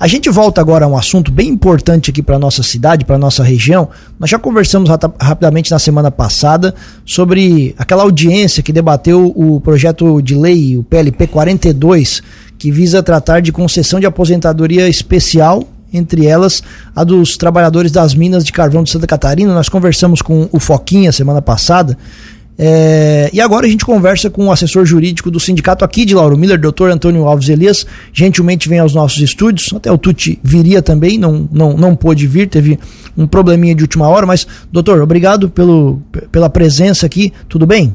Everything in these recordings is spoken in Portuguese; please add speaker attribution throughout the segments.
Speaker 1: A gente volta agora a um assunto bem importante aqui para nossa cidade, para nossa região. Nós já conversamos rapidamente na semana passada sobre aquela audiência que debateu o projeto de lei, o PLP 42, que visa tratar de concessão de aposentadoria especial entre elas a dos trabalhadores das minas de carvão de Santa Catarina. Nós conversamos com o Foquinha semana passada é, e agora a gente conversa com o assessor jurídico do sindicato aqui de Lauro Miller, doutor Antônio Alves Elias, gentilmente vem aos nossos estúdios, até o Tuti viria também, não, não, não pôde vir, teve um probleminha de última hora, mas doutor, obrigado pelo, pela presença aqui, tudo bem?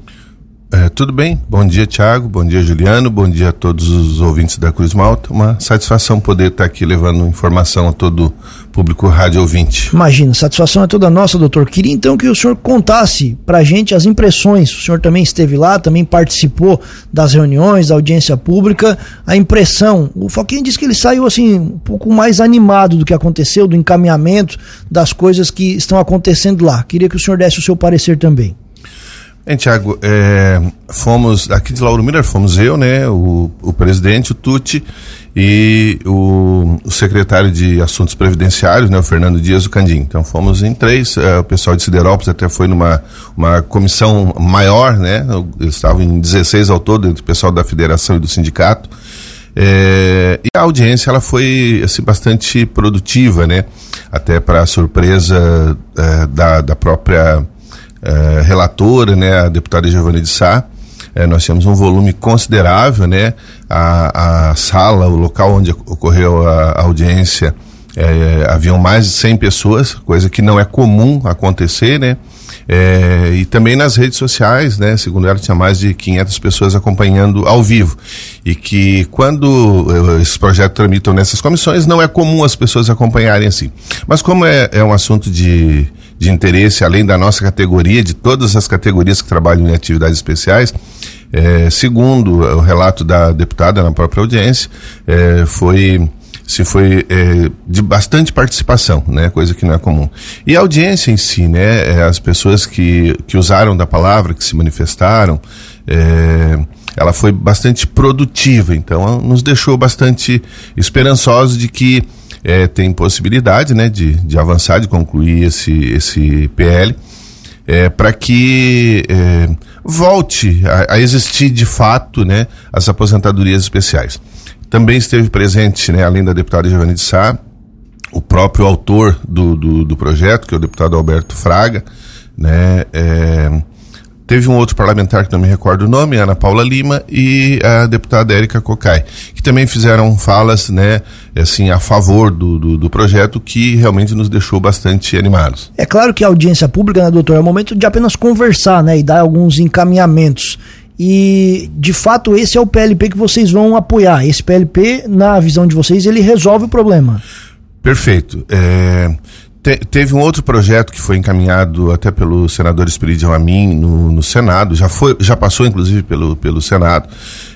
Speaker 2: É, tudo bem, bom dia Tiago, bom dia Juliano, bom dia a todos os ouvintes da Cruz Malta. Uma satisfação poder estar aqui levando informação a todo público rádio ouvinte.
Speaker 1: Imagina, satisfação é toda nossa, doutor. Queria então que o senhor contasse para a gente as impressões. O senhor também esteve lá, também participou das reuniões, da audiência pública. A impressão, o Foquinha disse que ele saiu assim um pouco mais animado do que aconteceu, do encaminhamento das coisas que estão acontecendo lá. Queria que o senhor desse o seu parecer também.
Speaker 2: Hein, Tiago, é, fomos, aqui de Lauro Miller, fomos eu, né, o, o presidente, o Tuti, e o, o, secretário de Assuntos Previdenciários, né, o Fernando Dias, o Candim. Então fomos em três, é, o pessoal de Siderópolis até foi numa uma comissão maior, né, eles estavam em 16 ao todo, entre o pessoal da federação e do sindicato, é, e a audiência ela foi assim, bastante produtiva, né, até para surpresa é, da, da própria é, relatora, né, a deputada Giovanni de Sá, é, nós tínhamos um volume considerável, né, a, a sala, o local onde ocorreu a, a audiência, é, haviam mais de 100 pessoas, coisa que não é comum acontecer, né, é, e também nas redes sociais, né? Segundo ela, tinha mais de 500 pessoas acompanhando ao vivo. E que quando eh, esses projetos tramitam nessas comissões, não é comum as pessoas acompanharem assim. Mas como é, é um assunto de, de interesse, além da nossa categoria, de todas as categorias que trabalham em atividades especiais, é, segundo o relato da deputada na própria audiência, é, foi se foi é, de bastante participação, né, coisa que não é comum. E a audiência em si, né, é, as pessoas que, que usaram da palavra, que se manifestaram, é, ela foi bastante produtiva, então nos deixou bastante esperançosos de que é, tem possibilidade né, de, de avançar, de concluir esse, esse PL, é, para que é, volte a, a, existir de fato né, as aposentadorias especiais. Também esteve presente, né, além da deputada Giovanni de Sá, o próprio autor do, do, do, projeto, que é o deputado Alberto Fraga, né, é, Teve um outro parlamentar que não me recordo o nome, Ana Paula Lima, e a deputada Érica Cocai, que também fizeram falas, né, assim, a favor do, do, do, projeto, que realmente nos deixou bastante animados.
Speaker 1: É claro que a audiência pública, né, doutor, é o momento de apenas conversar, né, e dar alguns encaminhamentos. E, de fato, esse é o PLP que vocês vão apoiar. Esse PLP, na visão de vocês, ele resolve o problema.
Speaker 2: Perfeito. É, te, teve um outro projeto que foi encaminhado até pelo senador Espiridião Amin no, no Senado, já, foi, já passou inclusive pelo, pelo Senado,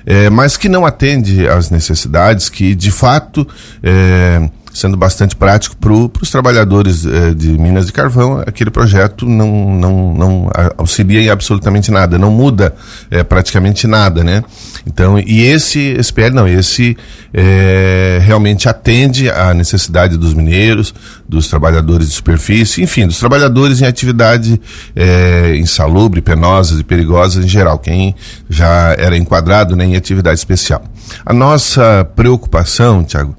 Speaker 2: é, mas que não atende às necessidades que, de fato, é, sendo bastante prático para os trabalhadores eh, de minas de carvão, aquele projeto não, não, não auxilia em absolutamente nada, não muda eh, praticamente nada, né? Então, e esse SPL não, esse eh, realmente atende à necessidade dos mineiros, dos trabalhadores de superfície, enfim, dos trabalhadores em atividade insalubre, penosas e perigosas em geral, quem já era enquadrado né, em atividade especial. A nossa preocupação, Tiago,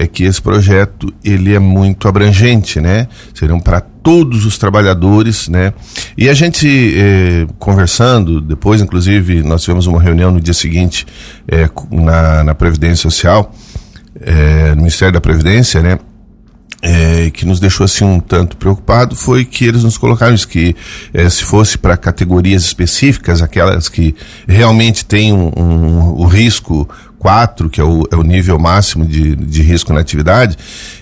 Speaker 2: é que esse projeto ele é muito abrangente, né? Serão para todos os trabalhadores, né? E a gente eh, conversando, depois inclusive nós tivemos uma reunião no dia seguinte eh, na, na Previdência Social, eh, no Ministério da Previdência, né? É, que nos deixou assim um tanto preocupado foi que eles nos colocaram isso que é, se fosse para categorias específicas aquelas que realmente têm um, um, o risco 4, que é o, é o nível máximo de, de risco na atividade,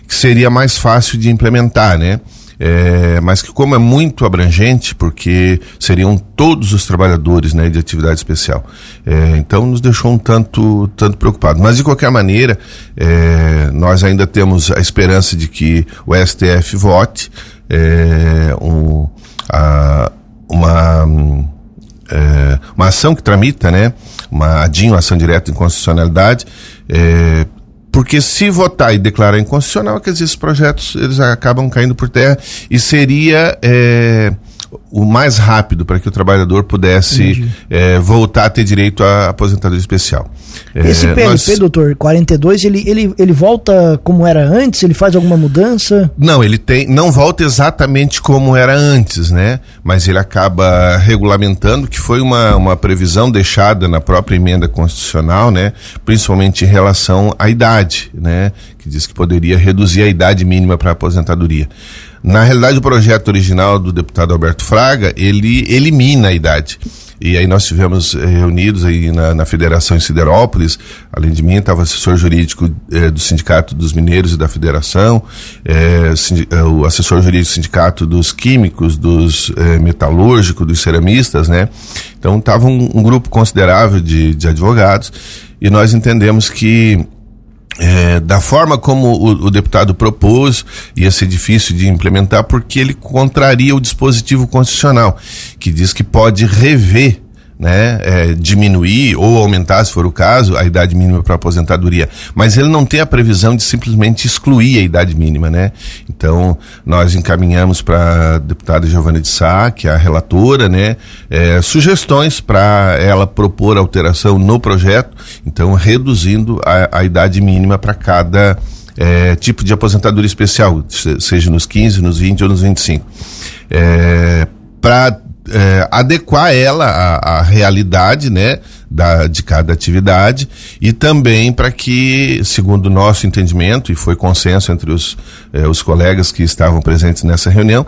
Speaker 2: que seria mais fácil de implementar, né? É, mas que como é muito abrangente, porque seriam todos os trabalhadores né, de atividade especial. É, então nos deixou um tanto, tanto preocupado. Mas de qualquer maneira, é, nós ainda temos a esperança de que o STF vote é, um, a, uma, é, uma ação que tramita, né? Uma uma ação direta em constitucionalidade, é, porque se votar e declarar inconstitucional, quer dizer, esses projetos eles acabam caindo por terra e seria é, o mais rápido para que o trabalhador pudesse é, voltar a ter direito à aposentadoria especial.
Speaker 1: Esse PLP, nós... doutor, 42, ele, ele, ele volta como era antes? Ele faz alguma mudança?
Speaker 2: Não, ele tem, não volta exatamente como era antes, né? Mas ele acaba regulamentando, que foi uma, uma previsão deixada na própria emenda constitucional, né? Principalmente em relação à idade, né? Que diz que poderia reduzir a idade mínima para aposentadoria. Na realidade, o projeto original do deputado Alberto Fraga, ele elimina a idade. E aí nós tivemos eh, reunidos aí na, na, Federação em Siderópolis, além de mim estava assessor jurídico eh, do Sindicato dos Mineiros e da Federação, eh, eh o assessor jurídico do Sindicato dos Químicos, dos eh, Metalúrgicos, dos Ceramistas, né? Então estava um, um, grupo considerável de, de advogados e nós entendemos que é, da forma como o, o, deputado propôs, ia ser difícil de implementar porque ele contraria o dispositivo constitucional, que diz que pode rever né, é, diminuir ou aumentar, se for o caso, a idade mínima para aposentadoria. Mas ele não tem a previsão de simplesmente excluir a idade mínima, né? Então, nós encaminhamos para a deputada Giovana de Sá, que é a relatora, né, é, sugestões para ela propor alteração no projeto, então reduzindo a, a idade mínima para cada é, tipo de aposentadoria especial, seja nos 15, nos 20 ou nos 25. É, para é, adequar ela à, à, realidade, né, da, de cada atividade e também para que, segundo o nosso entendimento, e foi consenso entre os, é, os colegas que estavam presentes nessa reunião,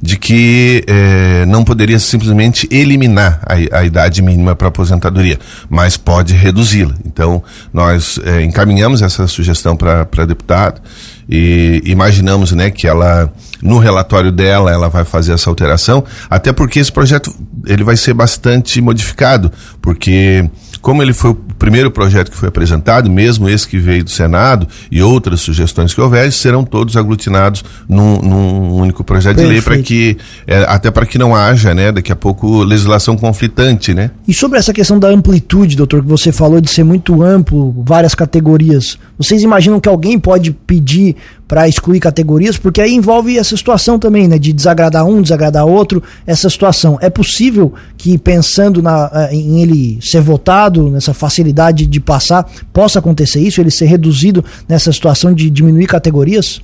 Speaker 2: de que é, não poderia simplesmente eliminar a, a idade mínima para aposentadoria, mas pode reduzi-la. Então, nós é, encaminhamos essa sugestão para a deputada e imaginamos né, que ela no relatório dela ela vai fazer essa alteração, até porque esse projeto ele vai ser bastante modificado, porque como ele foi o primeiro projeto que foi apresentado, mesmo esse que veio do Senado e outras sugestões que houver, serão todos aglutinados num, num único projeto Perfeito. de lei para que é, até para que não haja, né, daqui a pouco legislação conflitante, né?
Speaker 1: E sobre essa questão da amplitude, doutor, que você falou de ser muito amplo, várias categorias, vocês imaginam que alguém pode pedir para excluir categorias, porque aí envolve essa situação também, né, de desagradar um, desagradar outro, essa situação. É possível que pensando na, eh, em ele ser votado, nessa facilidade de passar, possa acontecer isso, ele ser reduzido nessa situação de diminuir categorias?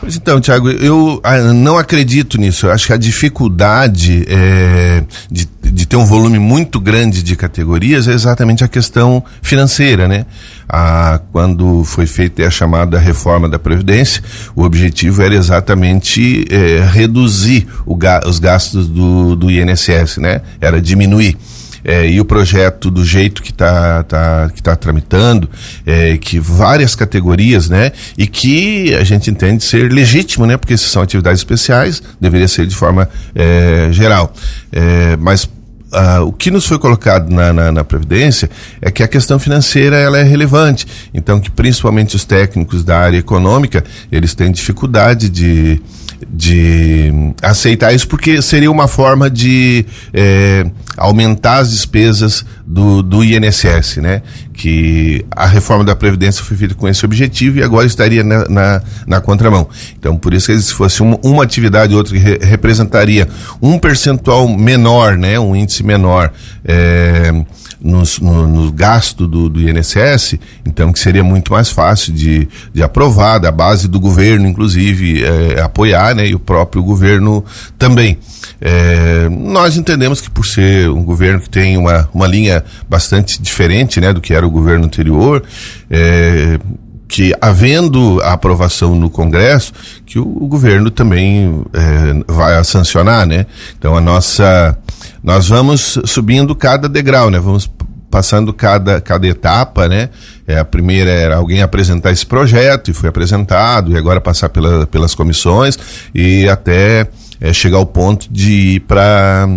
Speaker 2: Pois então, Tiago, eu ah, não acredito nisso. Eu acho que a dificuldade é, de, de ter um volume muito grande de categorias é exatamente a questão financeira, né? Quando foi feita a chamada reforma da Previdência, o objetivo era exatamente é, reduzir ga os gastos do, do INSS, né? Era diminuir é, e o projeto do jeito que está tá, que tá tramitando, é, que várias categorias, né? E que a gente entende ser legítimo, né? Porque se são atividades especiais, deveria ser de forma é, geral. É, mas Uh, o que nos foi colocado na, na, na, Previdência é que a questão financeira ela é relevante. Então, que principalmente os técnicos da área econômica, eles têm dificuldade de, de aceitar isso, porque seria uma forma de é, aumentar as despesas do, do INSS, né? Que a reforma da Previdência foi feita com esse objetivo e agora estaria na, na, na contramão. Então, por isso que se fosse uma, uma atividade ou outra que re, representaria um percentual menor, né? Um índice menor, é, nos, no, no gasto do, do, INSS, então que seria muito mais fácil de, de aprovar, da base do governo, inclusive, é, apoiar, né, e o próprio governo também. É, nós entendemos que por ser um governo que tem uma, uma linha bastante diferente né, do que era o governo anterior, é, que havendo a aprovação no Congresso, que o, o governo também é, vai sancionar, né? Então a nossa nós vamos subindo cada degrau, né? Vamos passando cada, cada etapa, né? É, a primeira era alguém apresentar esse projeto e foi apresentado, e agora passar pela, pelas comissões e até é, chegar ao ponto de ir para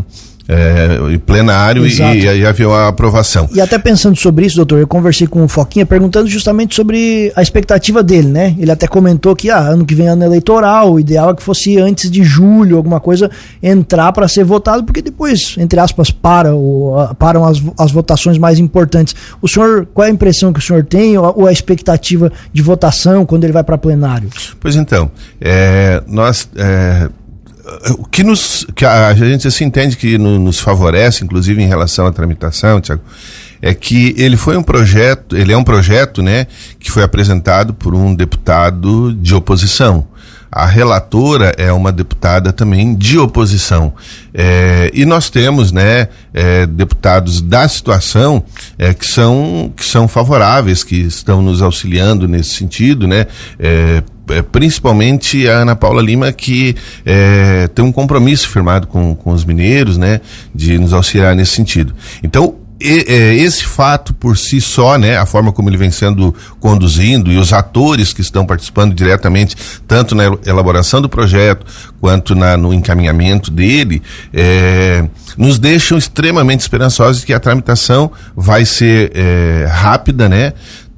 Speaker 2: é, plenário e, e, aí havia a aprovação.
Speaker 1: E até pensando sobre isso, doutor, eu conversei com o Foquinha perguntando justamente sobre a expectativa dele, né? Ele até comentou que ah, ano que vem é ano eleitoral, o ideal é que fosse antes de julho, alguma coisa, entrar para ser votado, porque depois, entre aspas, para ou, param as, as votações mais importantes. O senhor, qual é a impressão que o senhor tem ou, ou a expectativa de votação quando ele vai para plenário?
Speaker 2: Pois então, é, nós. É o que nos que a, gente se entende que no, nos favorece, inclusive em relação à tramitação, Tiago, é que ele foi um projeto, ele é um projeto, né, que foi apresentado por um deputado de oposição. A relatora é uma deputada também de oposição. É, e nós temos, né, é, deputados da situação é, que, são, que são favoráveis, que estão nos auxiliando nesse sentido, né, é, principalmente a Ana Paula Lima, que é, tem um compromisso firmado com, com os mineiros, né, de nos auxiliar nesse sentido. Então, e, é, esse fato por si só, né, a forma como ele vem sendo conduzindo e os atores que estão participando diretamente, tanto na elaboração do projeto quanto na, no encaminhamento dele, é, nos deixam extremamente esperançosos que a tramitação vai ser é, rápida, né?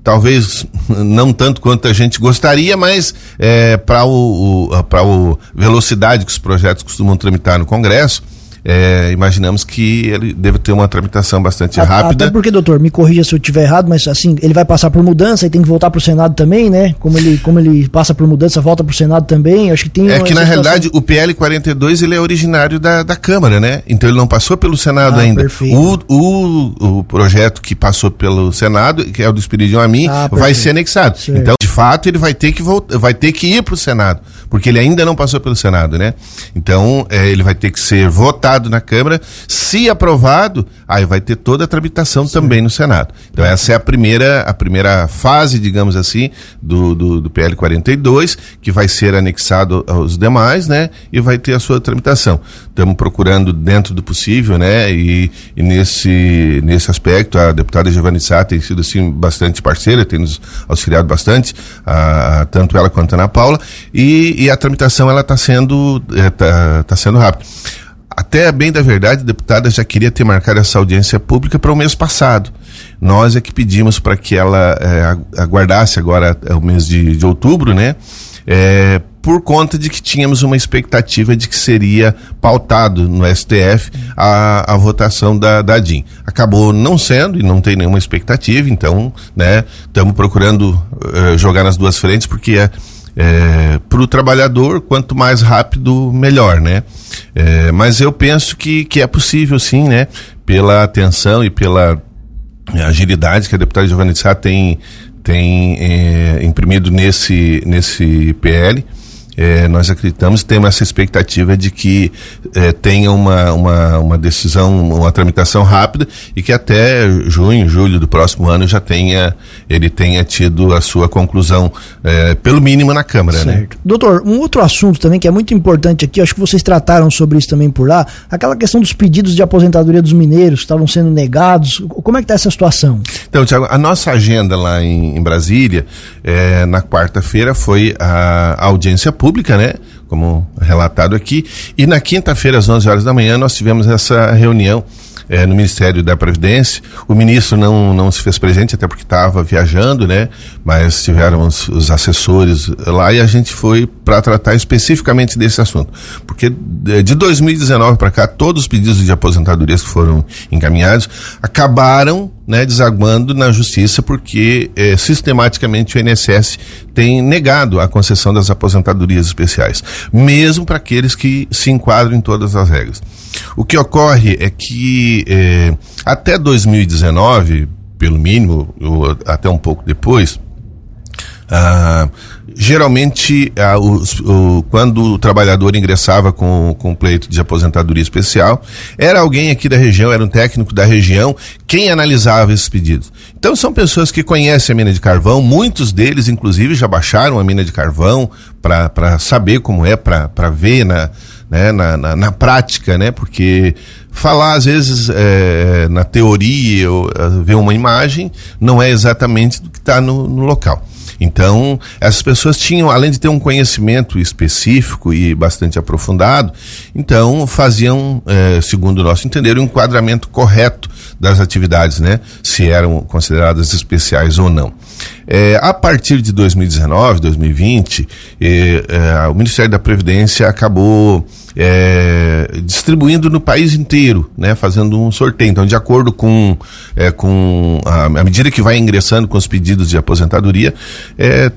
Speaker 2: Talvez não tanto quanto a gente gostaria, mas é, para o, o para o velocidade que os projetos costumam tramitar no Congresso, é, imaginamos que ele deve ter uma tramitação bastante rápida.
Speaker 1: Até porque, doutor, me corrija se eu estiver errado, mas assim, ele vai passar por mudança e tem que voltar para o Senado também, né? Como ele, como ele passa por mudança, volta para o Senado também, acho que tem...
Speaker 2: É que na realidade o PL 42 ele é originário da, da Câmara, né? Então ele não passou pelo Senado ah, ainda. O, o, o projeto que passou pelo Senado, que é o do Espírito a mim, ah, vai ser anexado. Certo. Então, de fato, ele vai ter que voltar, vai ter que ir para o Senado, porque ele ainda não passou pelo Senado, né? Então, é, ele vai ter que ser votado na Câmara. Se aprovado, aí vai ter toda a tramitação Sim. também no Senado. Então essa é a primeira, a primeira fase, digamos assim, do, do, do PL 42, que vai ser anexado aos demais, né? E vai ter a sua tramitação. Estamos procurando dentro do possível, né? E, e nesse, nesse aspecto, a deputada Giovanni Sá tem sido assim bastante parceira, tem nos auxiliado bastante, a, tanto ela quanto a Ana Paula, e, e a tramitação ela está sendo, é, tá, tá sendo rápida. Até bem da verdade, a deputada já queria ter marcado essa audiência pública para o mês passado. Nós é que pedimos para que ela é, aguardasse agora é, o mês de, de outubro, né? É, por conta de que tínhamos uma expectativa de que seria pautado no STF a, a votação da, da DIN. Acabou não sendo e não tem nenhuma expectativa, então, né, estamos procurando uh, jogar nas duas frentes, porque é, é para o trabalhador, quanto mais rápido, melhor, né? É, mas eu penso que, que é possível sim, né? Pela atenção e pela agilidade que a deputada Giovanni Sá tem, tem é, imprimido nesse, nesse PL é, nós acreditamos e temos essa expectativa de que é, tenha uma, uma, uma decisão, uma tramitação rápida e que até junho, julho do próximo ano já tenha, ele tenha tido a sua conclusão, é, pelo mínimo na Câmara. Né? Certo.
Speaker 1: Né? Doutor, um outro assunto também que é muito importante aqui, acho que vocês trataram sobre isso também por lá, aquela questão dos pedidos de aposentadoria dos mineiros que estavam sendo negados. Como é que está essa situação?
Speaker 2: Então, Tiago, a nossa agenda lá em, em Brasília, é, na quarta-feira, foi a, a audiência pública pública, né? Como relatado aqui. E na quinta-feira, às 11 horas da manhã, nós tivemos essa reunião é, no Ministério da Previdência. O ministro não, não se fez presente, até porque estava viajando, né? Mas tiveram os, os, assessores lá e a gente foi para tratar especificamente desse assunto. Porque de 2019 para cá, todos os pedidos de aposentadorias que foram encaminhados acabaram né, desaguando na justiça porque é, sistematicamente o INSS tem negado a concessão das aposentadorias especiais, mesmo para aqueles que se enquadram em todas as regras. O que ocorre é que é, até 2019, pelo mínimo, ou até um pouco depois, ah, geralmente, ah, os, o, quando o trabalhador ingressava com, pleito de aposentadoria especial, era alguém aqui da região, era um técnico da região, quem analisava esses pedidos. Então, são pessoas que conhecem a mina de carvão, muitos deles, inclusive, já baixaram a mina de carvão para saber como é, para ver na, né, na, na, na, prática, né? Porque falar, às vezes, é, na teoria, ou, ver uma imagem, não é exatamente do que está no, no local. Então, essas pessoas tinham, além de ter um conhecimento específico e bastante aprofundado, então faziam, eh, segundo o nosso entender, o um enquadramento correto das atividades, né? Se eram consideradas especiais ou não. É, a partir de 2019, 2020, é, é, o Ministério da Previdência acabou é, distribuindo no país inteiro, né, fazendo um sorteio. Então, de acordo com, com a, a, medida que vai ingressando com os pedidos de aposentadoria,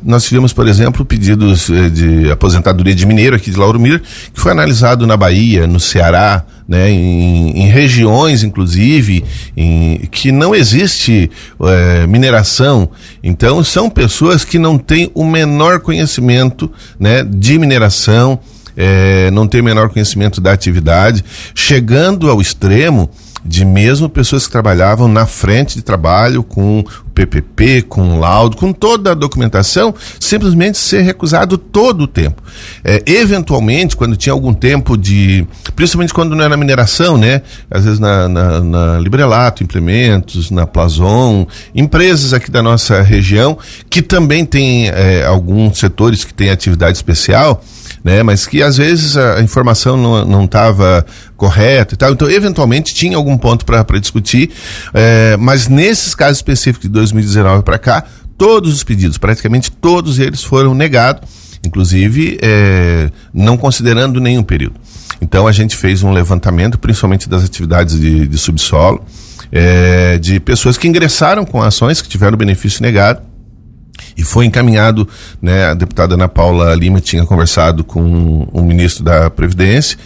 Speaker 2: nós tivemos, por exemplo, pedidos de aposentadoria de mineiro aqui de Lauro Mir, que foi analisado na Bahia, no Ceará, né, em, em, regiões, inclusive, em, que não existe é, mineração. Então, são pessoas que não têm o menor conhecimento né, de mineração, é, não tem o menor conhecimento da atividade, chegando ao extremo de mesmo pessoas que trabalhavam na frente de trabalho com PPP, com laudo, com toda a documentação, simplesmente ser recusado todo o tempo. É, eventualmente, quando tinha algum tempo de, principalmente quando não era mineração, né? Às vezes na, na, na Librelato, Implementos, na Plazon, empresas aqui da nossa região que também tem é, alguns setores que têm atividade especial, né? Mas que às vezes a informação não estava correta e tal. Então, eventualmente, tinha algum ponto para discutir, é, mas nesses casos específicos de 2019 para cá, todos os pedidos, praticamente todos eles foram negados, inclusive é, não considerando nenhum período. Então, a gente fez um levantamento, principalmente das atividades de, de subsolo, é, de pessoas que ingressaram com ações que tiveram benefício negado e foi encaminhado, né, a deputada Ana Paula Lima tinha conversado com o ministro da Previdência,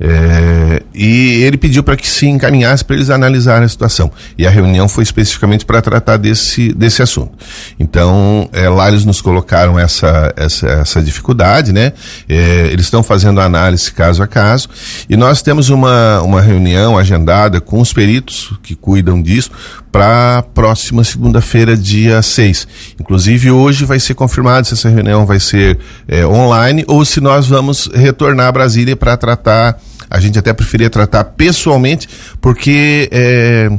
Speaker 2: é, e ele pediu para que se encaminhasse para eles analisarem a situação. E a reunião foi especificamente para tratar desse, desse assunto. Então, é, lá eles nos colocaram essa, essa, essa dificuldade, né? É, eles estão fazendo análise caso a caso. E nós temos uma, uma reunião agendada com os peritos que cuidam disso para próxima segunda-feira, dia 6. Inclusive, hoje vai ser confirmado se essa reunião vai ser é, online ou se nós vamos retornar a Brasília para tratar a gente até preferia tratar pessoalmente, porque é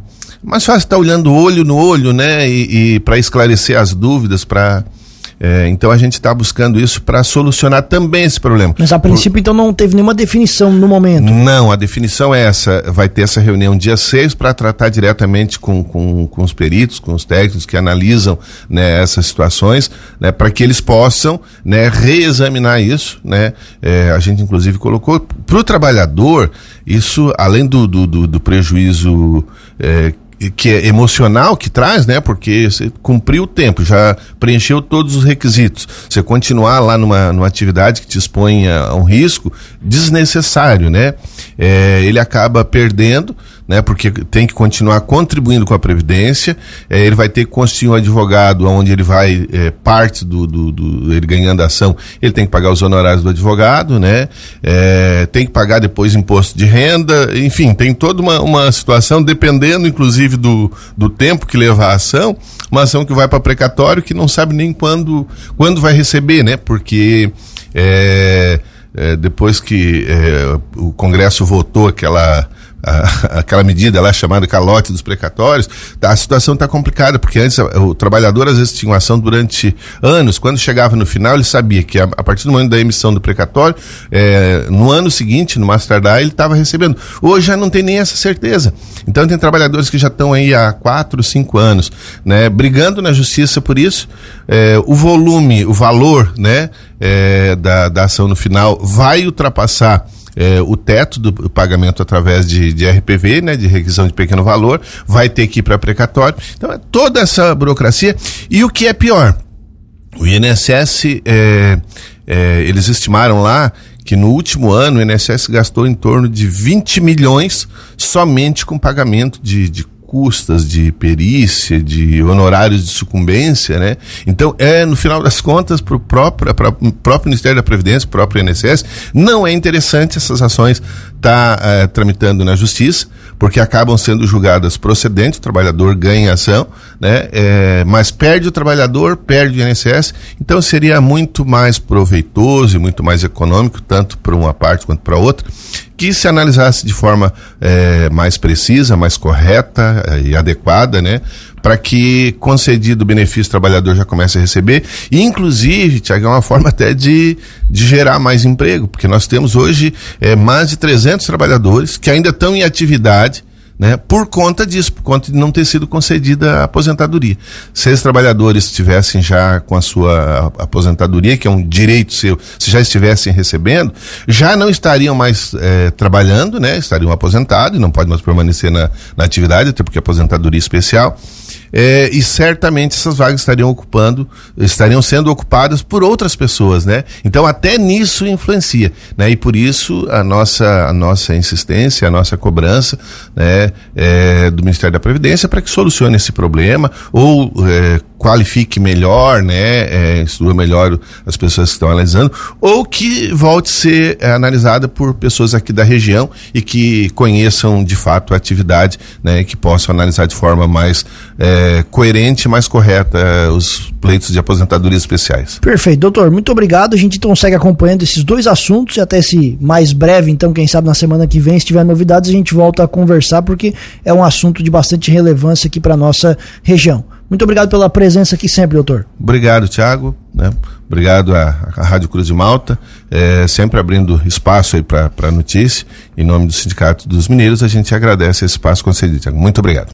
Speaker 2: mais fácil estar olhando olho no olho, né? E, e para esclarecer as dúvidas, para é, então a gente está buscando isso para solucionar também esse problema.
Speaker 1: Mas a princípio Por... então não teve nenhuma definição no momento?
Speaker 2: Não, a definição é essa. Vai ter essa reunião dia 6 para tratar diretamente com, com, com, os peritos, com os técnicos que analisam né, essas situações, né, para que eles possam né, reexaminar isso. Né? É, a gente inclusive colocou para o trabalhador, isso além do, do, do, do prejuízo. É, que é emocional que traz, né? Porque você cumpriu o tempo, já preencheu todos os requisitos. Você continuar lá numa, numa atividade que te expõe a, um risco desnecessário, né? É, ele acaba perdendo né? Porque tem que continuar contribuindo com a Previdência. É, ele vai ter que constituir um advogado onde ele vai, é, parte do, do, do, ele ganhando ação, ele tem que pagar os honorários do advogado, né? É, tem que pagar depois imposto de renda, enfim, tem toda uma, uma situação, dependendo inclusive do, do tempo que leva a ação, uma ação que vai para precatório que não sabe nem quando, quando vai receber, né? Porque é, é, depois que é, o Congresso votou aquela aquela medida lá chamada calote dos precatórios, a situação está complicada, porque antes o trabalhador às vezes tinha uma ação durante anos, quando chegava no final ele sabia que a, partir do momento da emissão do precatório, é, no ano seguinte, no mais tardar, ele estava recebendo. Hoje já não tem nem essa certeza. Então tem trabalhadores que já estão aí há quatro, cinco anos, né, brigando na justiça por isso. É, o volume, o valor, né, é, da, da ação no final vai ultrapassar é, o teto do pagamento através de, de RPV, né, de requisição de pequeno valor, vai ter que ir para precatório. Então, é toda essa burocracia. E o que é pior, o INSS, é, é, eles estimaram lá que no último ano o INSS gastou em torno de 20 milhões somente com pagamento de, de custas de perícia, de honorários de sucumbência, né? Então, é, no final das contas, para o próprio, Ministério da Previdência, próprio INSS, não é interessante essas ações estar tá, é, tramitando na justiça, porque acabam sendo julgadas procedentes, o trabalhador ganha ação, né? É, mas perde o trabalhador, perde o INSS, então seria muito mais proveitoso e muito mais econômico, tanto para uma parte quanto para outra, que se analisasse de forma é, mais precisa, mais correta é, e adequada, né? Para que, concedido o benefício, o trabalhador já comece a receber. E, inclusive, Tiago, é uma forma até de, de gerar mais emprego, porque nós temos hoje é, mais de 300 trabalhadores que ainda estão em atividade né, por conta disso, por conta de não ter sido concedida a aposentadoria. Se esses trabalhadores estivessem já com a sua aposentadoria, que é um direito seu, se já estivessem recebendo, já não estariam mais é, trabalhando, né, estariam aposentados não podem mais permanecer na, na atividade, até porque aposentadoria é especial é, e certamente essas vagas estariam ocupando, estariam sendo ocupadas por outras pessoas, né? Então até nisso influencia, né? E por isso a nossa, a nossa insistência, a nossa cobrança, né, é, do Ministério da Previdência para que solucione esse problema ou é, qualifique melhor, né, é, estuda melhor as pessoas que estão analisando, ou que volte a ser é, analisada por pessoas aqui da região e que conheçam de fato a atividade, né, que possam analisar de forma mais é, coerente e mais correta é, os pleitos de aposentadoria especiais.
Speaker 1: Perfeito, doutor, muito obrigado. A gente então segue acompanhando esses dois assuntos e até esse mais breve, então, quem sabe na semana que vem, se tiver novidades, a gente volta a conversar, porque é um assunto de bastante relevância aqui para nossa região. Muito obrigado pela presença aqui sempre, doutor.
Speaker 2: Obrigado, Tiago. Né? Obrigado à, à, Rádio Cruz de Malta, é, sempre abrindo espaço aí para notícia. Em nome do Sindicato dos Mineiros, a gente agradece esse espaço concedido, Tiago. Muito obrigado.